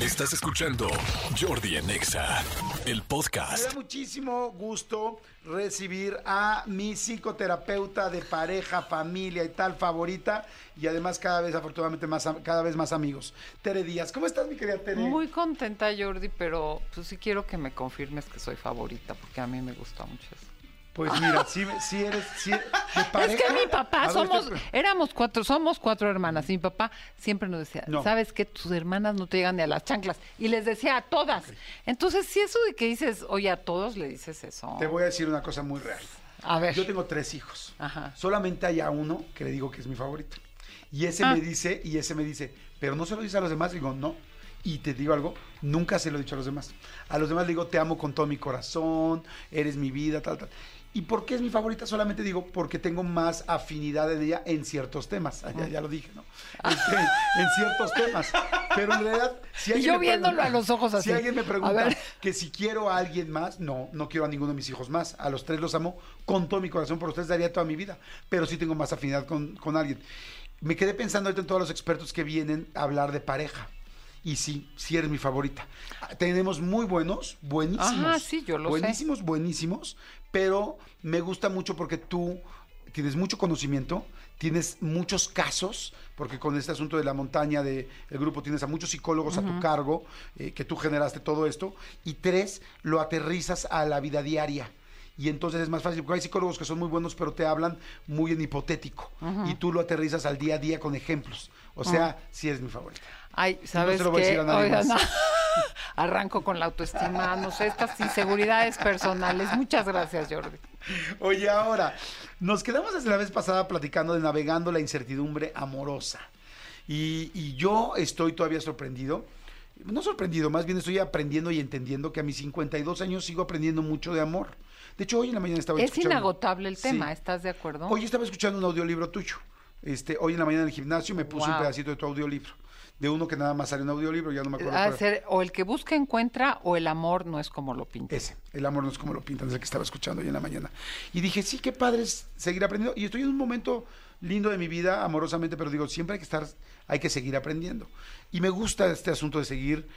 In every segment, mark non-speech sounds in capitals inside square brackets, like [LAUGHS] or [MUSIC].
Estás escuchando Jordi en Exa, el Me podcast. da muchísimo gusto recibir a mi psicoterapeuta de pareja, familia y tal favorita y además cada vez afortunadamente más cada vez más amigos. Tere Díaz, ¿cómo estás mi querida Tere? Muy contenta, Jordi, pero pues sí quiero que me confirmes que soy favorita, porque a mí me gusta mucho eso. Pues mira, si, eres si, de pareja. es que mi papá, ver, somos, este- éramos cuatro, somos cuatro hermanas. Y mi papá siempre nos decía, No. ¿sabes qué? Tus hermanas no te llegan ni a las chanclas. Y les decía a todas. Entonces, si eso de que dices, oye, a todos le dices eso. Te voy a decir una cosa muy real. A ver. Yo tengo tres hijos. Ajá. Solamente hay a uno que le digo que es mi favorito. Y ese Ah. me dice, y ese me dice, pero no se lo dice a los demás. Digo, no. Y te digo algo, nunca se lo he dicho a los demás. A los demás le digo, te amo con todo mi corazón, eres mi vida, tal, tal. ¿Y por qué es mi favorita? Solamente digo porque tengo más afinidad en ella en ciertos temas. [LAUGHS] Ya, ya lo dije, ¿no? Este, en ciertos temas. Pero en realidad, si Y alguien yo me viéndolo pregunta- a los ojos así. Si alguien me pregunta que si quiero a alguien más, no, no quiero a ninguno de mis hijos más. A los tres los amo con todo mi corazón, por ustedes daría toda mi vida. Pero sí tengo más afinidad con, con alguien. Me quedé pensando ahorita en todos los expertos que vienen a hablar de pareja. Y sí, sí eres mi favorita. Tenemos muy buenos, buenísimos. Ajá, sí, yo lo sé. buenísimos, buenísimos. Pero me gusta mucho porque tú tienes mucho conocimiento, tienes muchos casos, porque con este asunto de la montaña del grupo tienes a muchos psicólogos a tu cargo, eh, que tú generaste todo esto. Y tres, lo aterrizas a la vida diaria. Y entonces es más fácil, porque hay psicólogos que son muy buenos, pero te hablan muy en hipotético. Y tú lo aterrizas al día a día con ejemplos. O sea, sí eres mi favorita. Ay, ¿sabes se lo voy a qué? Oigan, más. [LAUGHS] Arranco con la autoestima, no sé, estas inseguridades personales. Muchas gracias, Jordi. Oye, ahora, nos quedamos desde la vez pasada platicando de navegando la incertidumbre amorosa. Y, y yo estoy todavía sorprendido. No sorprendido, más bien estoy aprendiendo y entendiendo que a mis 52 años sigo aprendiendo mucho de amor. De hecho, hoy en la mañana estaba Es escuchando... inagotable el tema, Sí. ¿estás de acuerdo? Hoy estaba escuchando un audiolibro tuyo. Este, hoy en la mañana en el gimnasio me puse un pedacito de tu audiolibro. De uno que nada más sale un audiolibro, ya no me acuerdo. Ser o el que busca encuentra o el amor no es como lo pinta. Ese, el amor no es como lo pintan, es el que estaba escuchando hoy en la mañana. Y dije, sí, qué padre es seguir aprendiendo. Y estoy en un momento lindo de mi vida, amorosamente, pero digo, siempre hay que estar, hay que seguir aprendiendo. Y me gusta este asunto de seguir,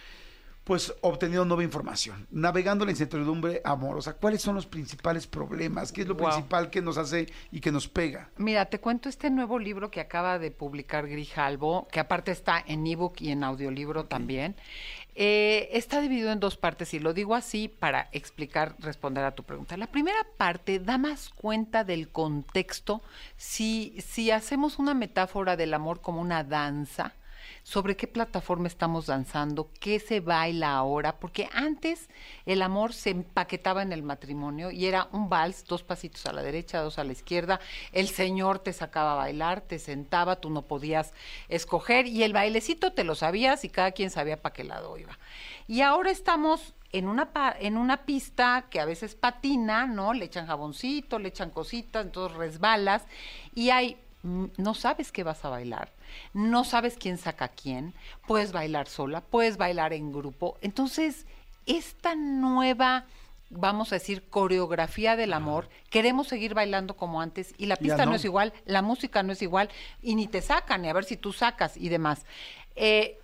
pues, obteniendo nueva información, navegando la incertidumbre amorosa. ¿Cuáles son los principales problemas? ¿Qué es lo Wow. principal que nos hace y que nos pega? Mira, te cuento este nuevo libro que acaba de publicar Grijalbo, que aparte está en ebook y en audiolibro también. Eh, está dividido en dos partes y lo digo así para explicar, responder a tu pregunta. La primera parte da más cuenta del contexto. Si, si hacemos una metáfora del amor como una danza, sobre qué plataforma estamos danzando, qué se baila ahora, porque antes el amor se empaquetaba en el matrimonio y era un vals, dos pasitos a la derecha, dos a la izquierda, el señor te sacaba a bailar, te sentaba, tú no podías escoger y el bailecito te lo sabías y cada quien sabía para qué lado iba. Y ahora estamos en una, en una pista que a veces patina, ¿no? Le echan jaboncito, le echan cositas, entonces resbalas y hay mm, no sabes qué vas a bailar, no sabes quién saca a quién, puedes bailar sola, puedes bailar en grupo. Entonces, esta nueva, vamos a decir, coreografía del amor, queremos seguir bailando como antes y la pista no. no. es igual, la música no es igual y ni te sacan, ni a ver si tú sacas y demás. Eh,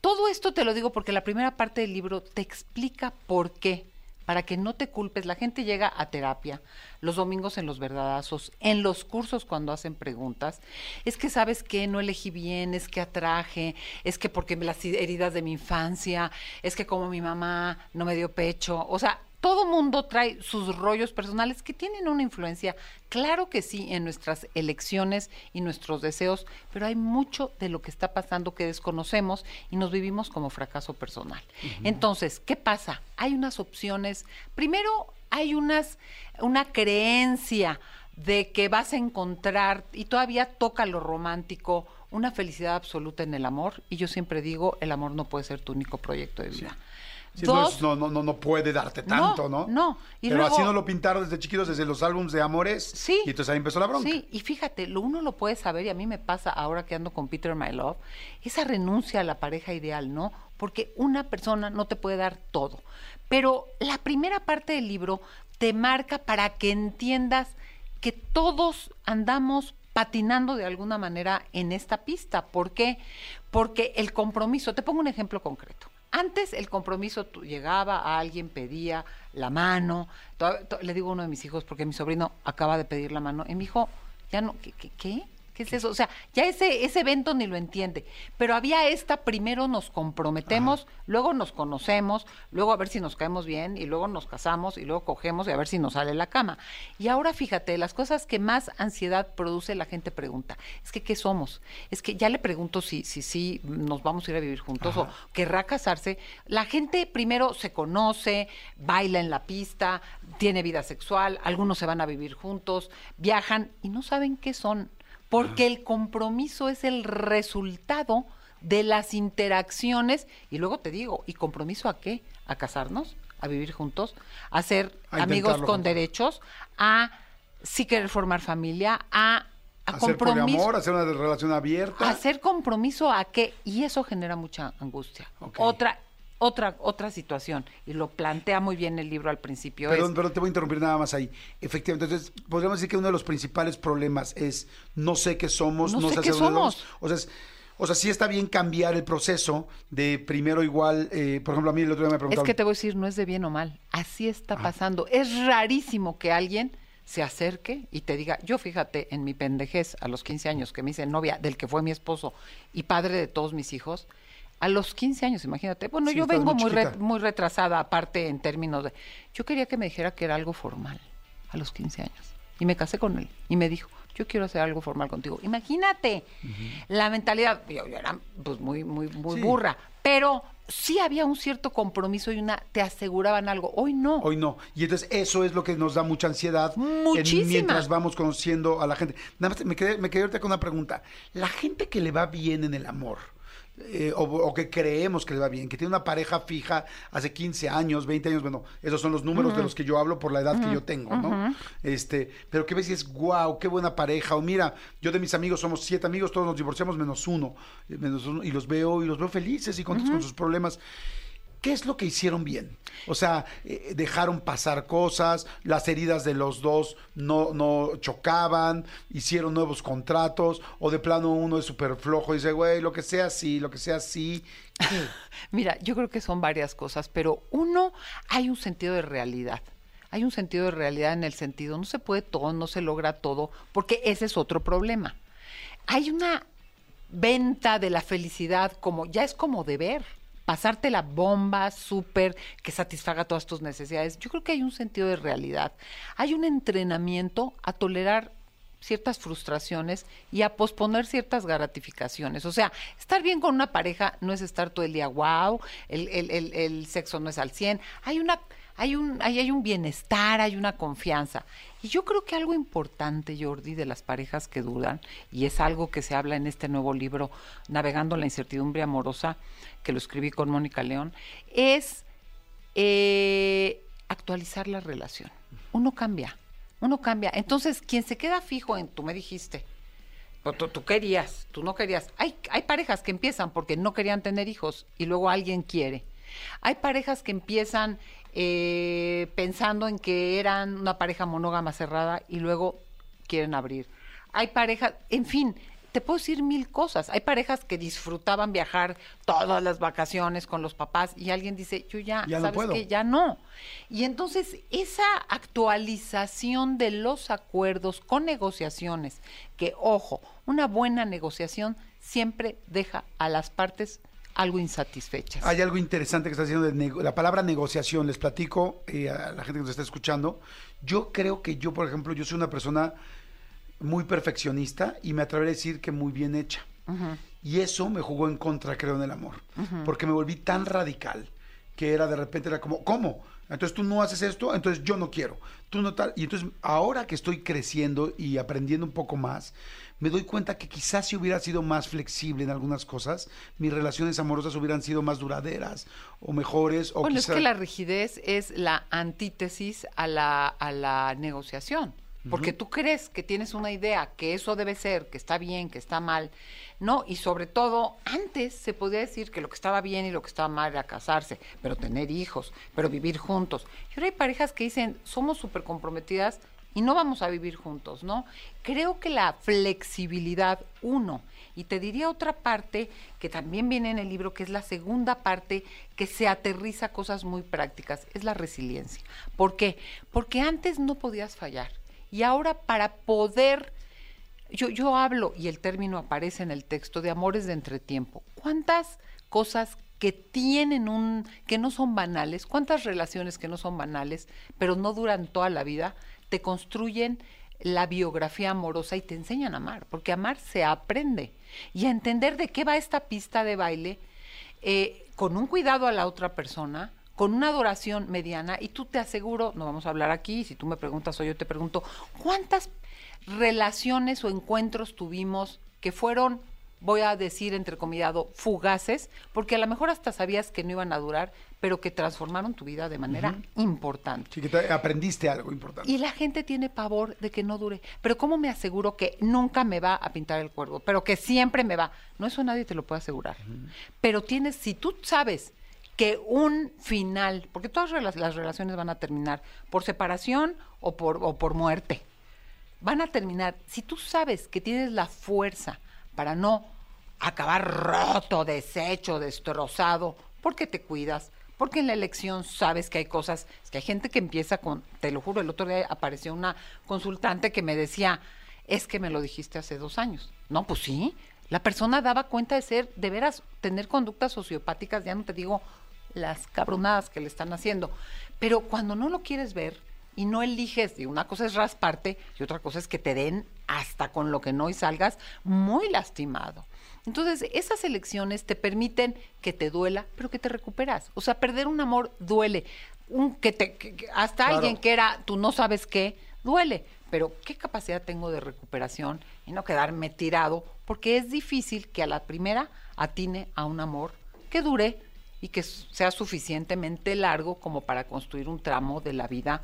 todo esto te lo digo porque la primera parte del libro te explica por qué, para que no te culpes. La gente llega a terapia los domingos en los verdadazos, en los cursos cuando hacen preguntas. Es que sabes que no elegí bien, es que atraje, es que porque las heridas de mi infancia, es que como mi mamá no me dio pecho. O sea, todo mundo trae sus rollos personales que tienen una influencia, claro que sí, en nuestras elecciones y nuestros deseos, pero hay mucho de lo que está pasando que desconocemos y nos vivimos como fracaso personal. Entonces, ¿qué pasa? Hay unas opciones. Primero, hay unas, una creencia de que vas a encontrar, y todavía toca lo romántico, una felicidad absoluta en el amor. Y yo siempre digo, el amor no puede ser tu único proyecto de vida. Sí, no, Dos, no, no, no, no puede darte tanto, ¿no? no. Y Pero luego- así nos lo pintaron desde chiquitos, desde los álbumes de amores. Sí. Y entonces ahí empezó la bronca. Sí, y fíjate, lo uno lo puede saber, y a mí me pasa ahora que ando con Peter My Love, esa renuncia a la pareja ideal, ¿no? Porque una persona no te puede dar todo. Pero la primera parte del libro te marca para que entiendas que todos andamos patinando de alguna manera en esta pista. ¿Por qué? Porque el compromiso, te pongo un ejemplo concreto. Antes el compromiso llegaba a alguien, pedía la mano. le digo a uno de mis hijos, porque mi sobrino acaba de pedir la mano, y mi hijo, ya no, ¿qué? qué, qué? ¿Qué es eso? O sea, ya ese, ese evento ni lo entiende. Pero había esta, primero nos comprometemos, luego nos conocemos, luego a ver si nos caemos bien, y luego nos casamos, y luego cogemos y a ver si nos sale la cama. Y ahora fíjate, las cosas que más ansiedad produce, la gente pregunta, es que ¿qué somos? Es que ya le pregunto si si, si nos vamos a ir a vivir juntos o querrá casarse. La gente primero se conoce, baila en la pista, tiene vida sexual, algunos se van a vivir juntos, viajan y no saben qué son porque el compromiso es el resultado de las interacciones y luego te digo, ¿y compromiso a qué? ¿A casarnos? ¿A vivir juntos? ¿A ser A amigos con juntos. derechos? ¿A sí querer formar familia? ¿A, a hacer compromiso? poliamor, hacer una relación abierta. ¿Hacer compromiso a qué? Y eso genera mucha angustia. Ok. Otra otra otra situación y lo plantea muy bien el libro al principio Perdón, es perdón, te voy a interrumpir nada más ahí. Efectivamente, entonces, podríamos decir que uno de los principales problemas es no sé qué somos, No no, sé sé qué somos. O sea, es- o sea, sí está bien cambiar el proceso de primero igual, eh, por ejemplo, a mí el otro día me Es preguntaron, que te voy a decir, no es de bien o mal. Así está pasando. Es rarísimo que alguien se acerque y te diga, yo fíjate en mi pendejez a los 15 años que me hice novia del que fue mi esposo y padre de todos mis hijos. A los 15 años, imagínate. Bueno, Sí, yo vengo muy muy, re- chiquita. muy retrasada, aparte en términos de... Yo quería que me dijera que era algo formal a los 15 años. Y me casé con él. Y me dijo, yo quiero hacer algo formal contigo. Imagínate la mentalidad. Yo, yo era pues muy, muy, muy Sí. burra. Pero sí había un cierto compromiso y una, te aseguraban algo. Hoy no. Hoy no. Y entonces eso es lo que nos da mucha ansiedad en- Muchísima. mientras vamos conociendo a la gente. Nada más me quedé, me quedé ahorita con una pregunta. La gente que le va bien en el amor, eh, o, o que creemos que le va bien, que tiene una pareja fija hace 15 años, 20 años, bueno, esos son los números de los que yo hablo por la edad que yo tengo, ¿no? Este, pero que ves y es, wow, qué buena pareja, o mira, yo de mis amigos somos siete amigos, todos nos divorciamos menos uno, eh, menos uno, y los veo, y los veo felices y contentos con sus problemas. ¿Qué es lo que hicieron bien? O sea, eh, dejaron pasar cosas, las heridas de los dos no, no chocaban, hicieron nuevos contratos, o de plano uno es súper flojo y dice, güey, lo que sea sí, lo que sea sí. [LAUGHS] Mira, yo creo que son varias cosas, pero uno, hay un sentido de realidad. Hay un sentido de realidad en el sentido, no se puede todo, no se logra todo, porque ese es otro problema. Hay una venta de la felicidad como, ya es como deber, pasarte la bomba súper que satisfaga todas tus necesidades. Yo creo que hay un sentido de realidad. Hay un entrenamiento a tolerar ciertas frustraciones y a posponer ciertas gratificaciones. O sea, estar bien con una pareja no es estar todo el día wow, el, el- el- el sexo no es al 100. Hay una hay un, ahí hay un bienestar, hay una confianza. Y yo creo que algo importante, Jordi, de las parejas que duran, y es algo que se habla en este nuevo libro, Navegando la incertidumbre amorosa, que lo escribí con Mónica León, es eh, actualizar la relación. Uno cambia, uno cambia. Entonces, quien se queda fijo en, tú me dijiste, tú, tú querías, tú no querías. Hay, hay parejas que empiezan porque no querían tener hijos y luego alguien quiere. Hay parejas que empiezan eh, pensando en que eran una pareja monógama cerrada y luego quieren abrir. Hay parejas, en fin, te puedo decir mil cosas. Hay parejas que disfrutaban viajar todas las vacaciones con los papás y alguien dice, yo ya, Ya ¿sabes qué? Ya no. Y entonces esa actualización de los acuerdos con negociaciones, que ojo, una buena negociación siempre deja a las partes algo insatisfechas. Hay algo interesante que está diciendo de la palabra negociación. Les platico eh, a la gente que nos está escuchando. Yo creo que yo, por ejemplo, yo soy una persona muy perfeccionista y me atreveré a decir que muy bien hecha. Y eso me jugó en contra, creo, en el amor. Porque me volví tan radical que era de repente, era como, ¿cómo? Entonces tú no haces esto, entonces yo no quiero. Tú no tal. Y entonces ahora que estoy creciendo y aprendiendo un poco más, me doy cuenta que quizás si hubiera sido más flexible en algunas cosas, mis relaciones amorosas hubieran sido más duraderas o mejores. O bueno, quizá- es que la rigidez es la antítesis a la, a la negociación. Porque tú crees que tienes una idea, que eso debe ser, que está bien, que está mal, ¿no? Y sobre todo, antes se podía decir que lo que estaba bien y lo que estaba mal era casarse, pero tener hijos, pero vivir juntos. Y ahora hay parejas que dicen, somos súper comprometidas y no vamos a vivir juntos, ¿no? Creo que la flexibilidad, uno, Y te diría otra parte que también viene en el libro, que es la segunda parte que se aterriza cosas muy prácticas, es la resiliencia. ¿Por qué? Porque antes no podías fallar y ahora para poder yo, yo hablo, y el término aparece en el texto, de amores de entretiempo. ¿Cuántas cosas que tienen un, que no son banales, cuántas relaciones que no son banales, pero no duran toda la vida, te construyen la biografía amorosa y te enseñan a amar, porque amar se aprende. Y a entender de qué va esta pista de baile, eh, con un cuidado a la otra persona, con una adoración mediana, y tú te aseguro, no vamos a hablar aquí, si tú me preguntas o yo te pregunto, ¿cuántas relaciones o encuentros tuvimos que fueron, voy a decir entrecomillado, fugaces, porque a lo mejor hasta sabías que no iban a durar, pero que transformaron tu vida de manera importante. Sí, que te- aprendiste algo importante. Y la gente tiene pavor de que no dure. Pero ¿cómo me aseguro que nunca me va a pintar el cuervo? Pero que siempre me va. No, eso nadie te lo puede asegurar. Pero tienes, si tú sabes que un final, porque todas las relaciones van a terminar por separación o por, o por muerte, van a terminar, si tú sabes que tienes la fuerza para no acabar roto, deshecho, destrozado, porque te cuidas, porque en la elección sabes que hay cosas, es que hay gente que empieza con, te lo juro, el otro día apareció una consultante que me decía, es que me lo dijiste hace dos años. No, pues sí, la persona daba cuenta de ser, de veras, tener conductas sociopáticas, ya no te digo las cabronadas que le están haciendo, pero cuando no lo quieres ver, y no eliges, y una cosa es rasparte y otra cosa es que te den hasta con lo que no y salgas muy lastimado. Entonces, esas elecciones te permiten que te duela, pero que te recuperas. O sea, perder un amor duele. Un, que te, que- hasta Claro. alguien que era, tú no sabes qué, duele. Pero qué capacidad tengo de recuperación y no quedarme tirado, porque es difícil que a la primera atine a un amor que dure y que sea suficientemente largo como para construir un tramo de la vida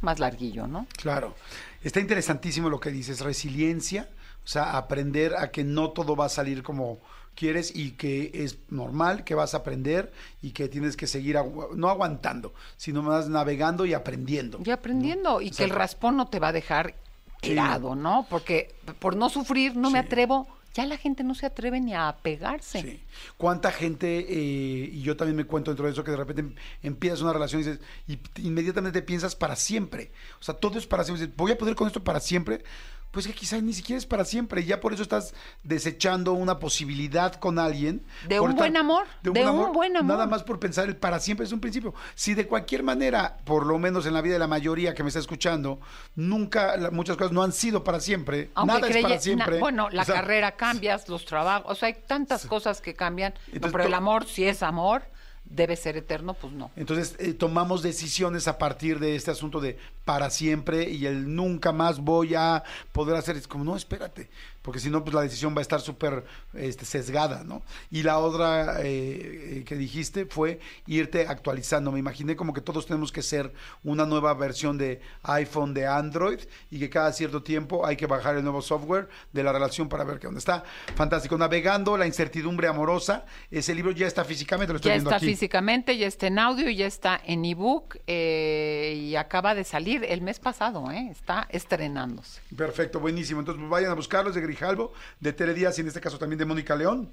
más larguillo, ¿no? Claro. Está interesantísimo lo que dices, resiliencia, o sea, aprender a que no todo va a salir como quieres y que es normal, que vas a aprender y que tienes que seguir, agu- no aguantando, sino más navegando y aprendiendo. Y aprendiendo, y que el raspón no te va a dejar Sí. tirado, ¿no? Porque por no sufrir no me atrevo, ya la gente no se atreve ni a pegarse. Sí. ¿Cuánta gente, eh, y yo también me cuento dentro de eso, que de repente em- empiezas una relación y dices, y inmediatamente piensas para siempre? O sea, todo es para siempre. Dices, ¿Voy a poder con esto para siempre? Pues que quizás ni siquiera es para siempre. Y ya por eso estás desechando una posibilidad con alguien. De un buen amor, de un buen amor. Nada más por pensar el para siempre es un principio. Si de cualquier manera, por lo menos en la vida de la mayoría que me está escuchando, nunca, la- muchas cosas no han sido para siempre. Aunque nada es para na- siempre. bueno, la O sea, carrera cambias, los trabajos, o sea, hay tantas cosas que cambian. No, pero el amor, si es amor, debe ser eterno, pues no. Entonces eh, tomamos decisiones a partir de este asunto de para siempre y el nunca más voy a poder hacer. Es como, no, espérate, porque si no, pues la decisión va a estar súper este, sesgada, ¿no? Y la otra eh, eh, que dijiste fue irte actualizando. Me imaginé como que todos tenemos que ser una nueva versión de iPhone, de Android, y que cada cierto tiempo hay que bajar el nuevo software de la relación para ver qué onda está. Fantástico. Navegando la incertidumbre amorosa. Ese libro ya está físicamente, lo estoy Ya viendo está aquí. físicamente, ya está en audio, ya está en ebook eh, y acaba de salir el mes pasado, ¿eh? está estrenándose. Perfecto, buenísimo. Entonces pues, vayan a buscarlos de Grijalvo, de Tere Díaz y en este caso también de Mónica León,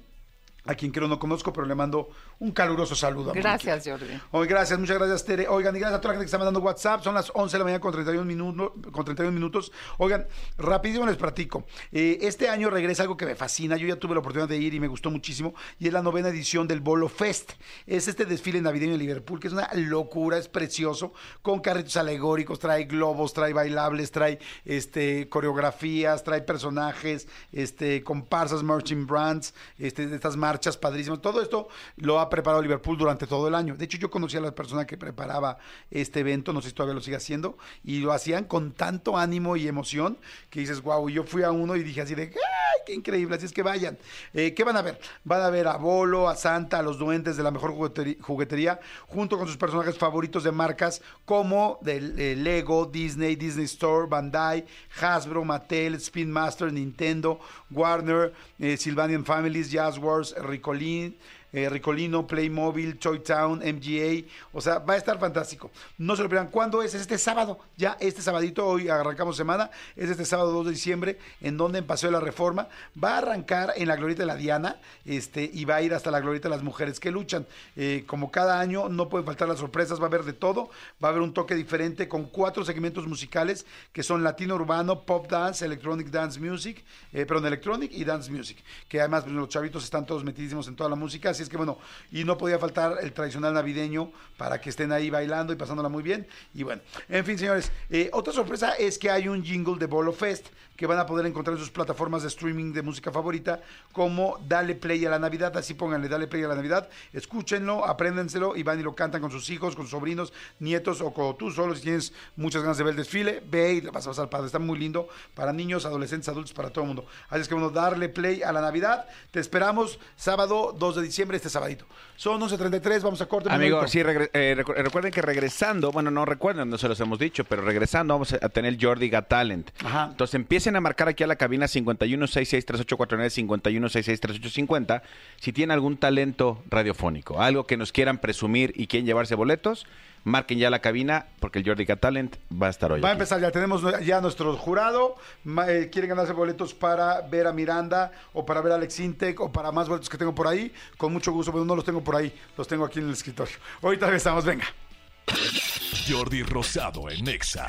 a quien creo no conozco, pero le mando un caluroso saludo. Gracias. Jordi. Oye, gracias, muchas gracias, Tere. Oigan, y gracias a toda la gente que está mandando WhatsApp. Son las 11 de la mañana con 31 minutos. Con 31 minutos. Oigan, rapidísimo les platico. Eh, este año regresa algo que me fascina. Yo ya tuve la oportunidad de ir y me gustó muchísimo. Y es la novena edición del Bolo Fest. Es este desfile navideño en Liverpool, que es una locura, es precioso. Con carritos alegóricos, trae globos, trae bailables, trae este, coreografías, trae personajes, este, comparsas, marching brands, este, de estas marchas padrísimas. Todo esto lo ha preparado Liverpool durante todo el año. De hecho, yo conocí a la persona que preparaba este evento, no sé si todavía lo sigue haciendo, y lo hacían con tanto ánimo y emoción que dices, wow, yo fui a uno y dije así de, ¡ay, qué increíble! Así es que vayan. Eh, ¿Qué van a ver? Van a ver a Bolo, a Santa, a los duendes de la mejor juguetería, junto con sus personajes favoritos de marcas como del eh, Lego, Disney, Disney Store, Bandai, Hasbro, Mattel, Spin Master, Nintendo, Warner, eh, Sylvanian Families, Jazz Wars, Ricolin, eh, Ricolino, Playmobil, Toy Town, MGA. O sea, va a estar fantástico. No se lo pierdan. ¿Cuándo es? Es este sábado. Ya este sabadito, hoy arrancamos semana. Es este sábado 2 de diciembre, en donde en Paseo de la Reforma. Va a arrancar en la Glorieta de la Diana este, y va a ir hasta la Glorieta de las Mujeres que luchan. Eh, como cada año, no pueden faltar las sorpresas. Va a haber de todo. Va a haber un toque diferente con cuatro segmentos musicales que son latino urbano, pop dance, electronic dance music, eh, perdón, electronic y dance music. Que además pues, los chavitos están todos metidísimos en toda la música. Así es que bueno, y no podía faltar el tradicional navideño para que estén ahí bailando y pasándola muy bien. Y bueno, en fin, señores, eh, otra sorpresa es que hay un jingle de Bolo Fest que van a poder encontrar en sus plataformas de streaming de música favorita como Dale Play a la Navidad, así pónganle Dale Play a la Navidad, escúchenlo, apréndenselo y van y lo cantan con sus hijos, con sus sobrinos, nietos o con tú solo si tienes muchas ganas de ver el desfile, ve y le vas a pasar padre, está muy lindo para niños, adolescentes, adultos, para todo el mundo. Así es que bueno, darle play a la Navidad, te esperamos sábado 2 de diciembre, este sabadito. Son 11.33, vamos a corte. minuto. sí, eh, recu- recuerden que regresando, bueno, no recuerden, no se los hemos dicho, pero regresando vamos a tener Jordi Got Talent. Ajá. Entonces empiecen a marcar aquí a la cabina 51663849, 51663850, si tienen algún talento radiofónico, algo que nos quieran presumir y quieren llevarse boletos, marquen ya la cabina porque el Jordi Talent va a estar hoy. Va a aquí. empezar ya, tenemos ya nuestro jurado, eh, quieren ganarse boletos para ver a Miranda o para ver a Alex Intec o para más boletos que tengo por ahí, con mucho gusto, pero no los tengo por ahí, los tengo aquí en el escritorio. Ahorita regresamos, venga. Jordi Rosado en Exa.